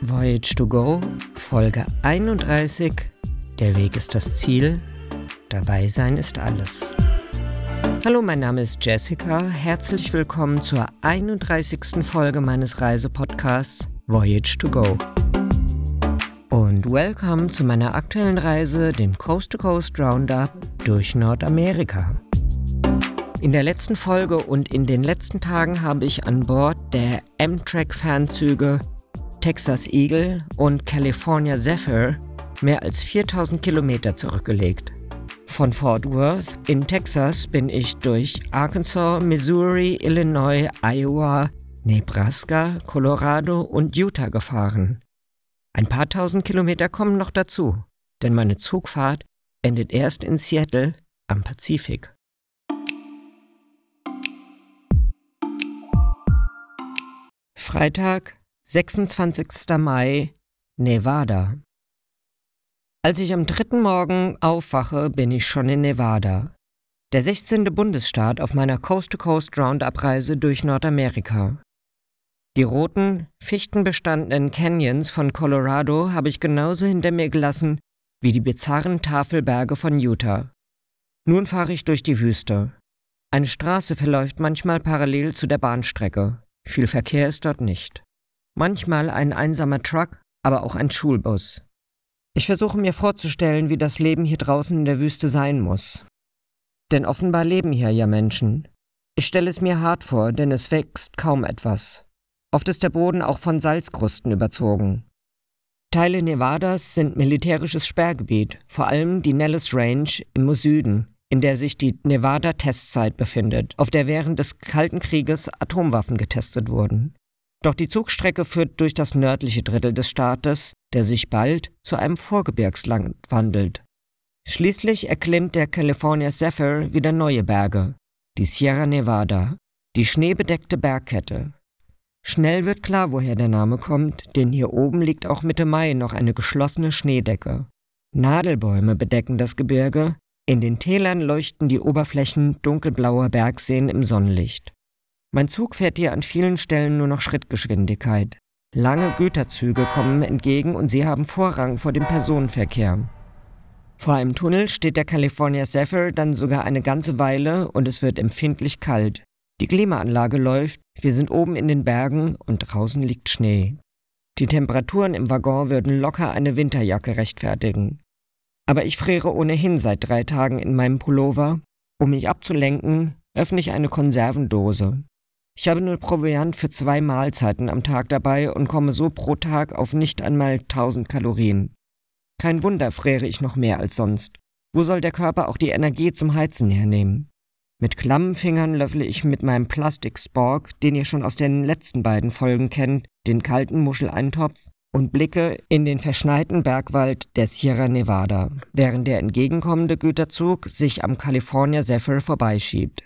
Voyage to Go, Folge 31. Der Weg ist das Ziel, dabei sein ist alles. Hallo, mein Name ist Jessica. Herzlich willkommen zur 31. Folge meines Reisepodcasts Voyage to Go. Und welcome zu meiner aktuellen Reise, dem Coast to Coast Roundup durch Nordamerika. In der letzten Folge und in den letzten Tagen habe ich an Bord der Amtrak-Fernzüge Texas Eagle und California Zephyr mehr als 4000 Kilometer zurückgelegt. Von Fort Worth in Texas bin ich durch Arkansas, Missouri, Illinois, Iowa, Nebraska, Colorado und Utah gefahren. Ein paar tausend Kilometer kommen noch dazu, denn meine Zugfahrt endet erst in Seattle am Pazifik. Freitag, 26. Mai, Nevada. Als ich am dritten Morgen aufwache, bin ich schon in Nevada. Der 16. Bundesstaat auf meiner Coast-to-Coast Roundup-Reise durch Nordamerika. Die roten, fichtenbestandenen Canyons von Colorado habe ich genauso hinter mir gelassen wie die bizarren Tafelberge von Utah. Nun fahre ich durch die Wüste. Eine Straße verläuft manchmal parallel zu der Bahnstrecke. Viel Verkehr ist dort nicht. Manchmal ein einsamer Truck, aber auch ein Schulbus. Ich versuche mir vorzustellen, wie das Leben hier draußen in der Wüste sein muss. Denn offenbar leben hier ja Menschen. Ich stelle es mir hart vor, denn es wächst kaum etwas. Oft ist der Boden auch von Salzkrusten überzogen. Teile Nevadas sind militärisches Sperrgebiet, vor allem die Nellis Range im Süden, in der sich die Nevada-Testzeit befindet, auf der während des Kalten Krieges Atomwaffen getestet wurden. Doch die Zugstrecke führt durch das nördliche Drittel des Staates, der sich bald zu einem Vorgebirgsland wandelt. Schließlich erklimmt der California Zephyr wieder neue Berge, die Sierra Nevada, die schneebedeckte Bergkette. Schnell wird klar, woher der Name kommt, denn hier oben liegt auch Mitte Mai noch eine geschlossene Schneedecke. Nadelbäume bedecken das Gebirge, in den Tälern leuchten die Oberflächen dunkelblauer Bergseen im Sonnenlicht. Mein Zug fährt hier an vielen Stellen nur noch Schrittgeschwindigkeit. Lange Güterzüge kommen entgegen und sie haben Vorrang vor dem Personenverkehr. Vor einem Tunnel steht der California Zephyr dann sogar eine ganze Weile und es wird empfindlich kalt. Die Klimaanlage läuft, wir sind oben in den Bergen und draußen liegt Schnee. Die Temperaturen im Waggon würden locker eine Winterjacke rechtfertigen. Aber ich friere ohnehin seit drei Tagen in meinem Pullover. Um mich abzulenken, öffne ich eine Konservendose. Ich habe nur Proviant für zwei Mahlzeiten am Tag dabei und komme so pro Tag auf nicht einmal 1000 Kalorien. Kein Wunder friere ich noch mehr als sonst. Wo soll der Körper auch die Energie zum Heizen hernehmen? Mit klammen Fingern löffle ich mit meinem Plastik-Spork, den ihr schon aus den letzten beiden Folgen kennt, den kalten Muscheleintopf und blicke in den verschneiten Bergwald der Sierra Nevada, während der entgegenkommende Güterzug sich am California Zephyr vorbeischiebt.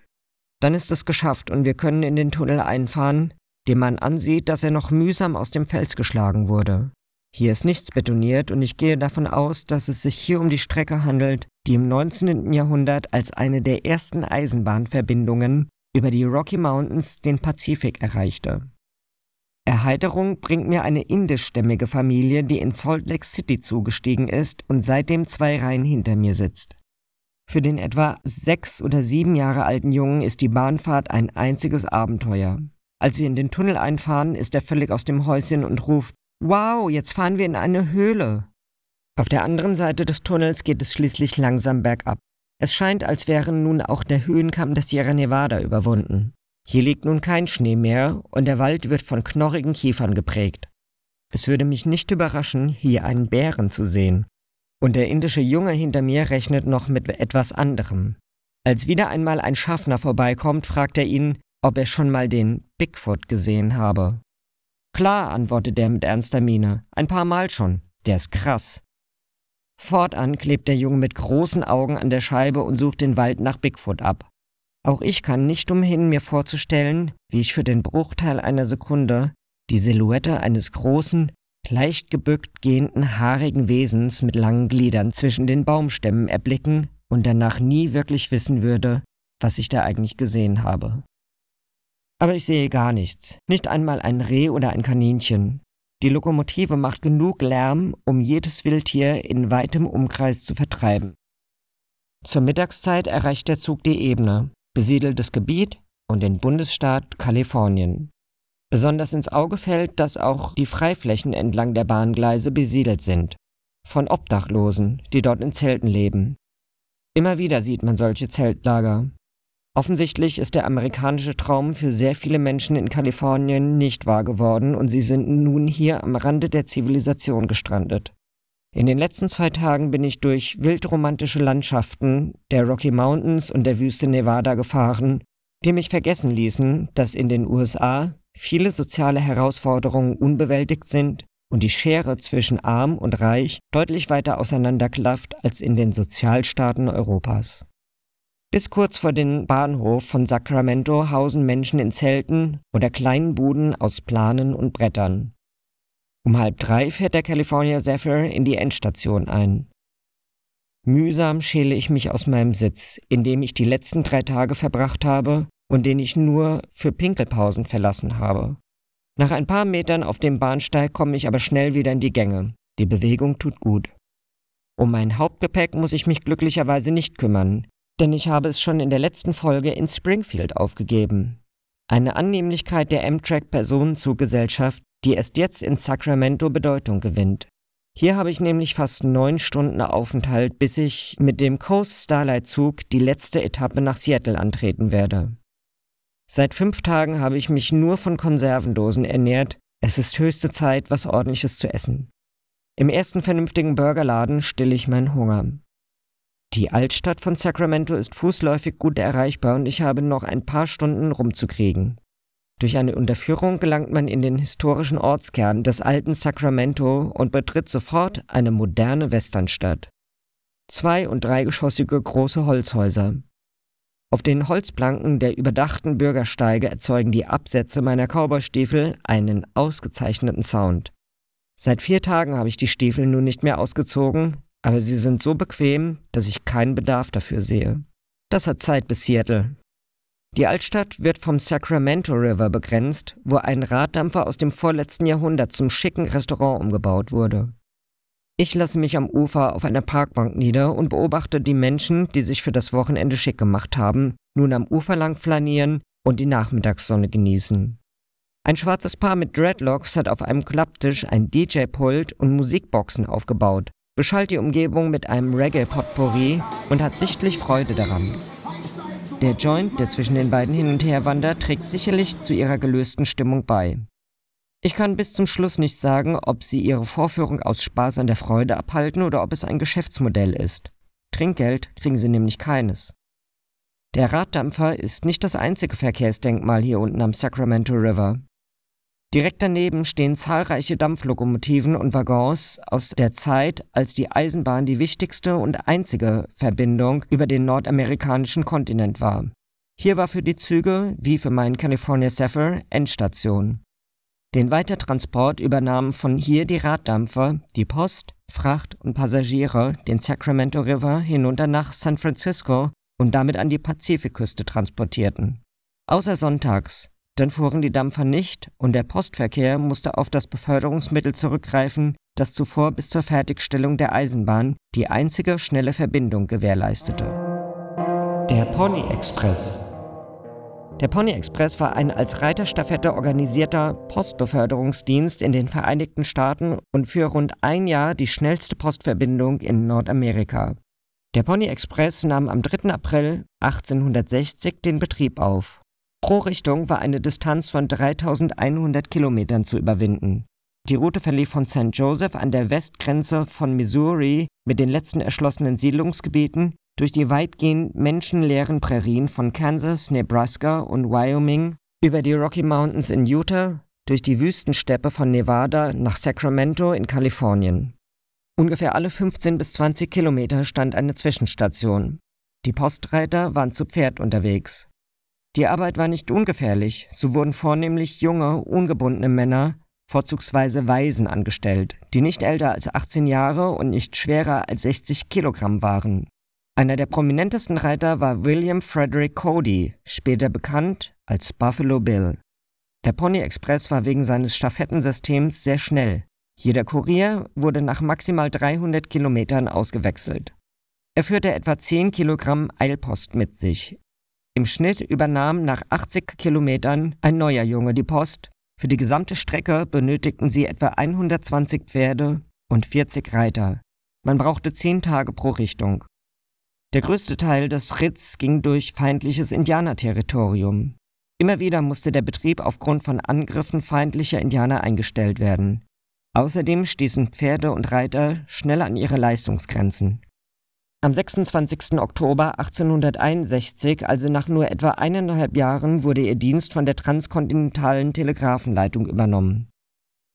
Dann ist es geschafft und wir können in den Tunnel einfahren, dem man ansieht, dass er noch mühsam aus dem Fels geschlagen wurde. Hier ist nichts betoniert und ich gehe davon aus, dass es sich hier um die Strecke handelt, die im 19. Jahrhundert als eine der ersten Eisenbahnverbindungen über die Rocky Mountains den Pazifik erreichte. Erheiterung bringt mir eine indischstämmige Familie, die in Salt Lake City zugestiegen ist und seitdem zwei Reihen hinter mir sitzt. Für den etwa sechs oder sieben Jahre alten Jungen ist die Bahnfahrt ein einziges Abenteuer. Als wir in den Tunnel einfahren, ist er völlig aus dem Häuschen und ruft Wow, jetzt fahren wir in eine Höhle. Auf der anderen Seite des Tunnels geht es schließlich langsam bergab. Es scheint, als wäre nun auch der Höhenkamm der Sierra Nevada überwunden. Hier liegt nun kein Schnee mehr und der Wald wird von knorrigen Kiefern geprägt. Es würde mich nicht überraschen, hier einen Bären zu sehen. Und der indische Junge hinter mir rechnet noch mit etwas anderem. Als wieder einmal ein Schaffner vorbeikommt, fragt er ihn, ob er schon mal den Bigfoot gesehen habe. Klar, antwortet er mit ernster Miene. Ein paar Mal schon. Der ist krass. Fortan klebt der Junge mit großen Augen an der Scheibe und sucht den Wald nach Bigfoot ab. Auch ich kann nicht umhin, mir vorzustellen, wie ich für den Bruchteil einer Sekunde die Silhouette eines großen, leicht gebückt gehenden haarigen Wesens mit langen Gliedern zwischen den Baumstämmen erblicken und danach nie wirklich wissen würde, was ich da eigentlich gesehen habe. Aber ich sehe gar nichts, nicht einmal ein Reh oder ein Kaninchen. Die Lokomotive macht genug Lärm, um jedes Wildtier in weitem Umkreis zu vertreiben. Zur Mittagszeit erreicht der Zug die Ebene, besiedeltes Gebiet und den Bundesstaat Kalifornien. Besonders ins Auge fällt, dass auch die Freiflächen entlang der Bahngleise besiedelt sind, von Obdachlosen, die dort in Zelten leben. Immer wieder sieht man solche Zeltlager. Offensichtlich ist der amerikanische Traum für sehr viele Menschen in Kalifornien nicht wahr geworden und sie sind nun hier am Rande der Zivilisation gestrandet. In den letzten zwei Tagen bin ich durch wildromantische Landschaften der Rocky Mountains und der Wüste Nevada gefahren, die mich vergessen ließen, dass in den USA viele soziale Herausforderungen unbewältigt sind und die Schere zwischen arm und reich deutlich weiter auseinanderklafft als in den Sozialstaaten Europas. Bis kurz vor den Bahnhof von Sacramento hausen Menschen in Zelten oder kleinen Buden aus Planen und Brettern. Um halb drei fährt der California Zephyr in die Endstation ein. Mühsam schäle ich mich aus meinem Sitz, in dem ich die letzten drei Tage verbracht habe und den ich nur für Pinkelpausen verlassen habe. Nach ein paar Metern auf dem Bahnsteig komme ich aber schnell wieder in die Gänge. Die Bewegung tut gut. Um mein Hauptgepäck muss ich mich glücklicherweise nicht kümmern, denn ich habe es schon in der letzten Folge in Springfield aufgegeben. Eine Annehmlichkeit der Amtrak Personenzuggesellschaft, die erst jetzt in Sacramento Bedeutung gewinnt. Hier habe ich nämlich fast neun Stunden Aufenthalt, bis ich mit dem Coast Starlight Zug die letzte Etappe nach Seattle antreten werde. Seit fünf Tagen habe ich mich nur von Konservendosen ernährt. Es ist höchste Zeit, was ordentliches zu essen. Im ersten vernünftigen Burgerladen stille ich meinen Hunger. Die Altstadt von Sacramento ist fußläufig gut erreichbar und ich habe noch ein paar Stunden rumzukriegen. Durch eine Unterführung gelangt man in den historischen Ortskern des alten Sacramento und betritt sofort eine moderne Westernstadt. Zwei- und dreigeschossige große Holzhäuser. Auf den Holzplanken der überdachten Bürgersteige erzeugen die Absätze meiner Cowboystiefel einen ausgezeichneten Sound. Seit vier Tagen habe ich die Stiefel nun nicht mehr ausgezogen, aber sie sind so bequem, dass ich keinen Bedarf dafür sehe. Das hat Zeit bis Seattle. Die Altstadt wird vom Sacramento River begrenzt, wo ein Raddampfer aus dem vorletzten Jahrhundert zum schicken Restaurant umgebaut wurde. Ich lasse mich am Ufer auf einer Parkbank nieder und beobachte die Menschen, die sich für das Wochenende schick gemacht haben, nun am Ufer lang flanieren und die Nachmittagssonne genießen. Ein schwarzes Paar mit Dreadlocks hat auf einem Klapptisch ein DJ-Pult und Musikboxen aufgebaut, beschallt die Umgebung mit einem Reggae-Potpourri und hat sichtlich Freude daran. Der Joint, der zwischen den beiden hin und her wandert, trägt sicherlich zu ihrer gelösten Stimmung bei. Ich kann bis zum Schluss nicht sagen, ob sie ihre Vorführung aus Spaß an der Freude abhalten oder ob es ein Geschäftsmodell ist. Trinkgeld kriegen sie nämlich keines. Der Raddampfer ist nicht das einzige Verkehrsdenkmal hier unten am Sacramento River. Direkt daneben stehen zahlreiche Dampflokomotiven und Waggons aus der Zeit, als die Eisenbahn die wichtigste und einzige Verbindung über den nordamerikanischen Kontinent war. Hier war für die Züge, wie für meinen California Zephyr, Endstation. Den Weitertransport übernahmen von hier die Raddampfer, die Post, Fracht und Passagiere den Sacramento River hinunter nach San Francisco und damit an die Pazifikküste transportierten. Außer sonntags, dann fuhren die Dampfer nicht und der Postverkehr musste auf das Beförderungsmittel zurückgreifen, das zuvor bis zur Fertigstellung der Eisenbahn die einzige schnelle Verbindung gewährleistete. Der Pony Express der Pony Express war ein als Reiterstaffette organisierter Postbeförderungsdienst in den Vereinigten Staaten und für rund ein Jahr die schnellste Postverbindung in Nordamerika. Der Pony Express nahm am 3. April 1860 den Betrieb auf. Pro Richtung war eine Distanz von 3100 Kilometern zu überwinden. Die Route verlief von St. Joseph an der Westgrenze von Missouri mit den letzten erschlossenen Siedlungsgebieten durch die weitgehend menschenleeren Prärien von Kansas, Nebraska und Wyoming über die Rocky Mountains in Utah, durch die Wüstensteppe von Nevada nach Sacramento in Kalifornien. Ungefähr alle 15 bis 20 Kilometer stand eine Zwischenstation. Die Postreiter waren zu Pferd unterwegs. Die Arbeit war nicht ungefährlich, so wurden vornehmlich junge, ungebundene Männer vorzugsweise Waisen angestellt, die nicht älter als 18 Jahre und nicht schwerer als 60 Kilogramm waren. Einer der prominentesten Reiter war William Frederick Cody, später bekannt als Buffalo Bill. Der Pony Express war wegen seines Stafettensystems sehr schnell. Jeder Kurier wurde nach maximal 300 Kilometern ausgewechselt. Er führte etwa 10 Kilogramm Eilpost mit sich. Im Schnitt übernahm nach 80 Kilometern ein neuer Junge die Post. Für die gesamte Strecke benötigten sie etwa 120 Pferde und 40 Reiter. Man brauchte 10 Tage pro Richtung. Der größte Teil des Ritts ging durch feindliches Indianerterritorium. Immer wieder musste der Betrieb aufgrund von Angriffen feindlicher Indianer eingestellt werden. Außerdem stießen Pferde und Reiter schnell an ihre Leistungsgrenzen. Am 26. Oktober 1861, also nach nur etwa eineinhalb Jahren, wurde ihr Dienst von der transkontinentalen Telegrafenleitung übernommen.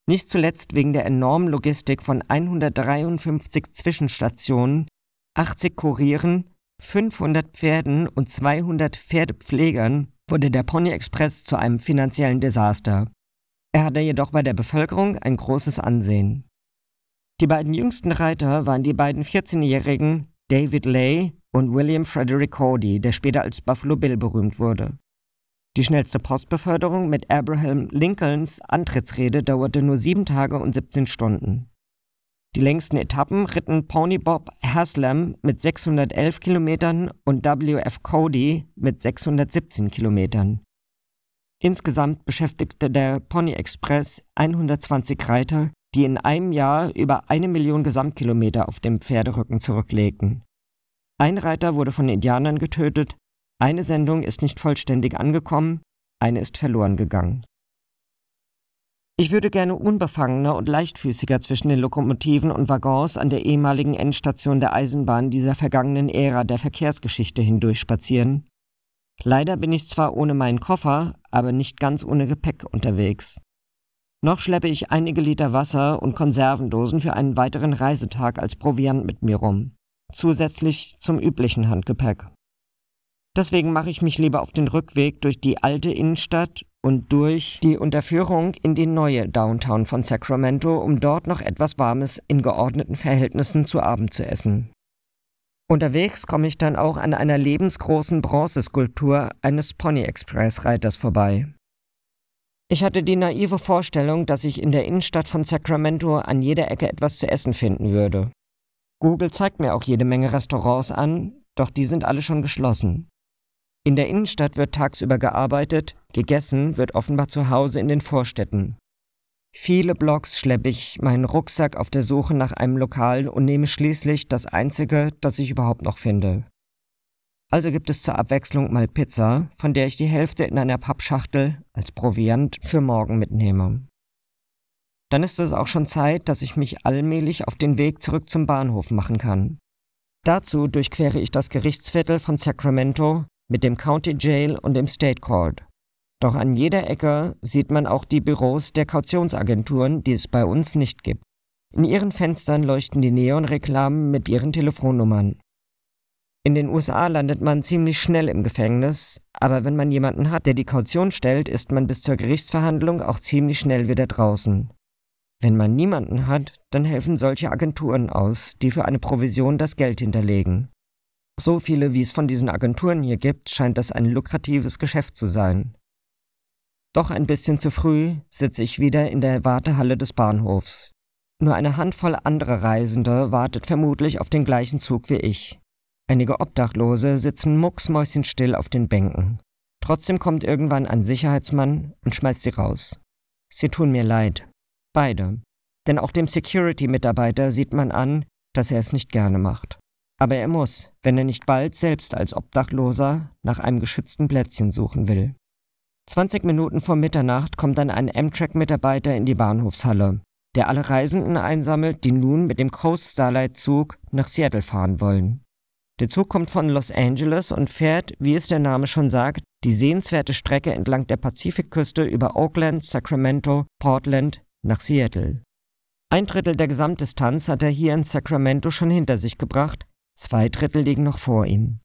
Nicht zuletzt wegen der enormen Logistik von 153 Zwischenstationen, 80 Kurieren, 500 Pferden und 200 Pferdepflegern wurde der Pony Express zu einem finanziellen Desaster. Er hatte jedoch bei der Bevölkerung ein großes Ansehen. Die beiden jüngsten Reiter waren die beiden 14-jährigen David Lay und William Frederick Cody, der später als Buffalo Bill berühmt wurde. Die schnellste Postbeförderung mit Abraham Lincolns Antrittsrede dauerte nur sieben Tage und 17 Stunden. Die längsten Etappen ritten Pony Bob Haslam mit 611 Kilometern und W.F. Cody mit 617 Kilometern. Insgesamt beschäftigte der Pony Express 120 Reiter, die in einem Jahr über eine Million Gesamtkilometer auf dem Pferderücken zurücklegten. Ein Reiter wurde von Indianern getötet, eine Sendung ist nicht vollständig angekommen, eine ist verloren gegangen. Ich würde gerne unbefangener und leichtfüßiger zwischen den Lokomotiven und Waggons an der ehemaligen Endstation der Eisenbahn dieser vergangenen Ära der Verkehrsgeschichte hindurch spazieren, Leider bin ich zwar ohne meinen Koffer, aber nicht ganz ohne Gepäck unterwegs. Noch schleppe ich einige Liter Wasser und Konservendosen für einen weiteren Reisetag als Proviant mit mir rum, zusätzlich zum üblichen Handgepäck. Deswegen mache ich mich lieber auf den Rückweg durch die alte Innenstadt und durch die Unterführung in die neue Downtown von Sacramento, um dort noch etwas Warmes in geordneten Verhältnissen zu Abend zu essen. Unterwegs komme ich dann auch an einer lebensgroßen Bronzeskulptur eines Pony Express Reiters vorbei. Ich hatte die naive Vorstellung, dass ich in der Innenstadt von Sacramento an jeder Ecke etwas zu essen finden würde. Google zeigt mir auch jede Menge Restaurants an, doch die sind alle schon geschlossen. In der Innenstadt wird tagsüber gearbeitet, gegessen wird offenbar zu Hause in den Vorstädten. Viele Blocks schleppe ich meinen Rucksack auf der Suche nach einem Lokal und nehme schließlich das einzige, das ich überhaupt noch finde. Also gibt es zur Abwechslung mal Pizza, von der ich die Hälfte in einer Pappschachtel als Proviant für morgen mitnehme. Dann ist es auch schon Zeit, dass ich mich allmählich auf den Weg zurück zum Bahnhof machen kann. Dazu durchquere ich das Gerichtsviertel von Sacramento mit dem County Jail und dem State Court. Doch an jeder Ecke sieht man auch die Büros der Kautionsagenturen, die es bei uns nicht gibt. In ihren Fenstern leuchten die Neonreklamen mit ihren Telefonnummern. In den USA landet man ziemlich schnell im Gefängnis, aber wenn man jemanden hat, der die Kaution stellt, ist man bis zur Gerichtsverhandlung auch ziemlich schnell wieder draußen. Wenn man niemanden hat, dann helfen solche Agenturen aus, die für eine Provision das Geld hinterlegen. So viele wie es von diesen Agenturen hier gibt, scheint das ein lukratives Geschäft zu sein. Doch ein bisschen zu früh sitze ich wieder in der Wartehalle des Bahnhofs. Nur eine Handvoll anderer Reisende wartet vermutlich auf den gleichen Zug wie ich. Einige Obdachlose sitzen mucksmäuschenstill auf den Bänken. Trotzdem kommt irgendwann ein Sicherheitsmann und schmeißt sie raus. Sie tun mir leid. Beide. Denn auch dem Security-Mitarbeiter sieht man an, dass er es nicht gerne macht. Aber er muss, wenn er nicht bald selbst als Obdachloser nach einem geschützten Plätzchen suchen will. 20 Minuten vor Mitternacht kommt dann ein Amtrak-Mitarbeiter in die Bahnhofshalle, der alle Reisenden einsammelt, die nun mit dem Coast Starlight Zug nach Seattle fahren wollen. Der Zug kommt von Los Angeles und fährt, wie es der Name schon sagt, die sehenswerte Strecke entlang der Pazifikküste über Oakland, Sacramento, Portland nach Seattle. Ein Drittel der Gesamtdistanz hat er hier in Sacramento schon hinter sich gebracht, zwei Drittel liegen noch vor ihm.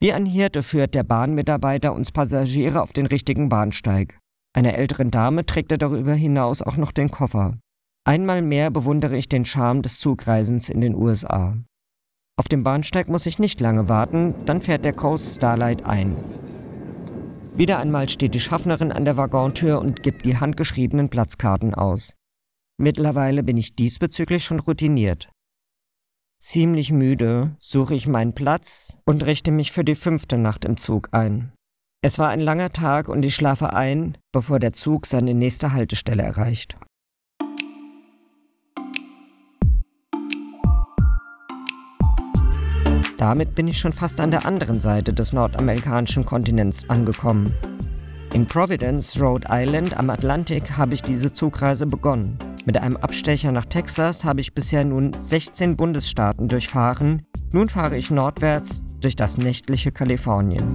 Wie ein Hirte führt der Bahnmitarbeiter uns Passagiere auf den richtigen Bahnsteig. Einer älteren Dame trägt er darüber hinaus auch noch den Koffer. Einmal mehr bewundere ich den Charme des Zugreisens in den USA. Auf dem Bahnsteig muss ich nicht lange warten, dann fährt der Coast Starlight ein. Wieder einmal steht die Schaffnerin an der Waggontür und gibt die handgeschriebenen Platzkarten aus. Mittlerweile bin ich diesbezüglich schon routiniert. Ziemlich müde suche ich meinen Platz und richte mich für die fünfte Nacht im Zug ein. Es war ein langer Tag und ich schlafe ein, bevor der Zug seine nächste Haltestelle erreicht. Damit bin ich schon fast an der anderen Seite des nordamerikanischen Kontinents angekommen. In Providence, Rhode Island am Atlantik habe ich diese Zugreise begonnen. Mit einem Abstecher nach Texas habe ich bisher nun 16 Bundesstaaten durchfahren. Nun fahre ich nordwärts durch das nächtliche Kalifornien.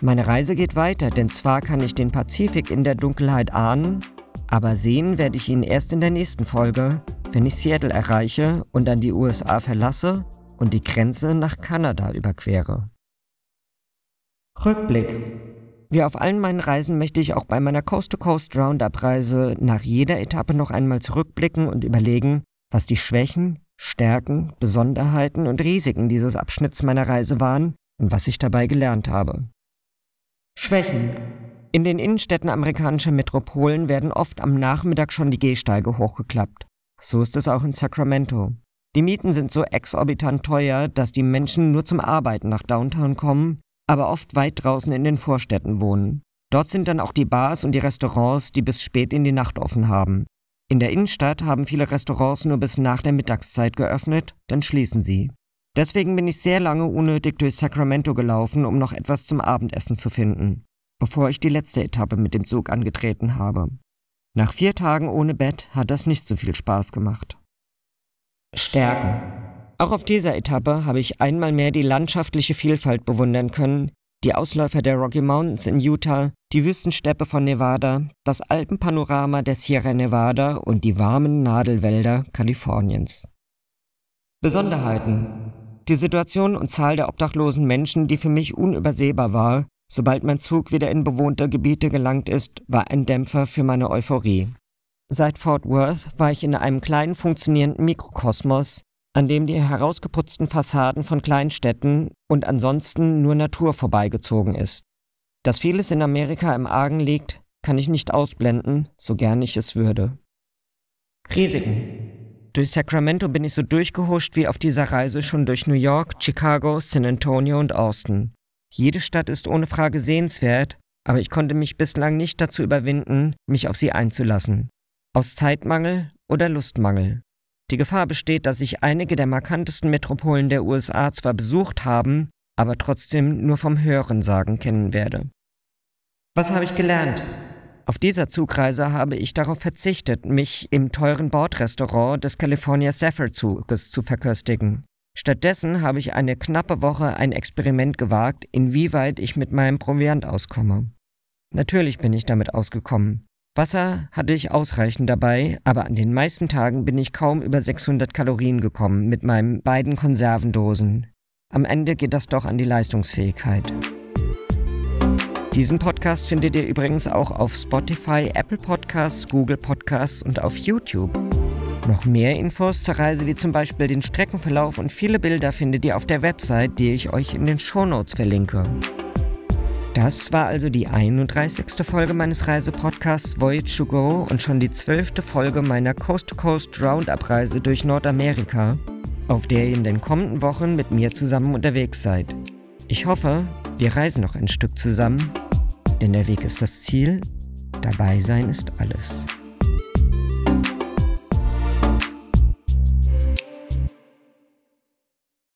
Meine Reise geht weiter, denn zwar kann ich den Pazifik in der Dunkelheit ahnen, aber sehen werde ich ihn erst in der nächsten Folge, wenn ich Seattle erreiche und dann die USA verlasse und die Grenze nach Kanada überquere. Rückblick. Wie auf allen meinen Reisen möchte ich auch bei meiner Coast-to-Coast Roundup-Reise nach jeder Etappe noch einmal zurückblicken und überlegen, was die Schwächen, Stärken, Besonderheiten und Risiken dieses Abschnitts meiner Reise waren und was ich dabei gelernt habe. Schwächen. In den Innenstädten amerikanischer Metropolen werden oft am Nachmittag schon die Gehsteige hochgeklappt. So ist es auch in Sacramento. Die Mieten sind so exorbitant teuer, dass die Menschen nur zum Arbeiten nach Downtown kommen, aber oft weit draußen in den Vorstädten wohnen. Dort sind dann auch die Bars und die Restaurants, die bis spät in die Nacht offen haben. In der Innenstadt haben viele Restaurants nur bis nach der Mittagszeit geöffnet, dann schließen sie. Deswegen bin ich sehr lange unnötig durch Sacramento gelaufen, um noch etwas zum Abendessen zu finden, bevor ich die letzte Etappe mit dem Zug angetreten habe. Nach vier Tagen ohne Bett hat das nicht so viel Spaß gemacht. Stärken. Auch auf dieser Etappe habe ich einmal mehr die landschaftliche Vielfalt bewundern können, die Ausläufer der Rocky Mountains in Utah, die Wüstensteppe von Nevada, das Alpenpanorama der Sierra Nevada und die warmen Nadelwälder Kaliforniens. Besonderheiten. Die Situation und Zahl der obdachlosen Menschen, die für mich unübersehbar war, sobald mein Zug wieder in bewohnte Gebiete gelangt ist, war ein Dämpfer für meine Euphorie. Seit Fort Worth war ich in einem kleinen funktionierenden Mikrokosmos, an dem die herausgeputzten Fassaden von Kleinstädten und ansonsten nur Natur vorbeigezogen ist. Dass vieles in Amerika im Argen liegt, kann ich nicht ausblenden, so gern ich es würde. Risiken. Durch Sacramento bin ich so durchgehuscht wie auf dieser Reise schon durch New York, Chicago, San Antonio und Austin. Jede Stadt ist ohne Frage sehenswert, aber ich konnte mich bislang nicht dazu überwinden, mich auf sie einzulassen. Aus Zeitmangel oder Lustmangel. Die Gefahr besteht, dass ich einige der markantesten Metropolen der USA zwar besucht haben, aber trotzdem nur vom Hörensagen kennen werde. Was habe ich gelernt? Auf dieser Zugreise habe ich darauf verzichtet, mich im teuren Bordrestaurant des California Zephyr Zuges zu verköstigen. Stattdessen habe ich eine knappe Woche ein Experiment gewagt, inwieweit ich mit meinem Proviant auskomme. Natürlich bin ich damit ausgekommen. Wasser hatte ich ausreichend dabei, aber an den meisten Tagen bin ich kaum über 600 Kalorien gekommen mit meinen beiden Konservendosen. Am Ende geht das doch an die Leistungsfähigkeit. Diesen Podcast findet ihr übrigens auch auf Spotify, Apple Podcasts, Google Podcasts und auf YouTube. Noch mehr Infos zur Reise, wie zum Beispiel den Streckenverlauf und viele Bilder, findet ihr auf der Website, die ich euch in den Shownotes verlinke. Das war also die 31. Folge meines Reisepodcasts Voyage to Go und schon die zwölfte Folge meiner Coast-to-Coast Roundup-Reise durch Nordamerika, auf der ihr in den kommenden Wochen mit mir zusammen unterwegs seid. Ich hoffe, wir reisen noch ein Stück zusammen, denn der Weg ist das Ziel, dabei sein ist alles.